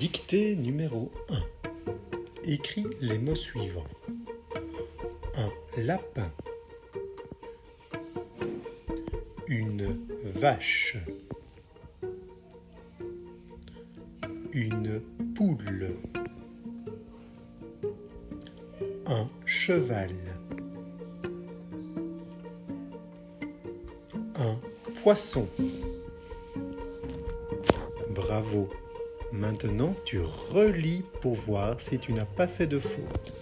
Dictée numéro 1. Écris les mots suivants. Un lapin. Une vache. Une poule. Un cheval. Un poisson. Bravo. Maintenant, tu relis pour voir si tu n'as pas fait de faute.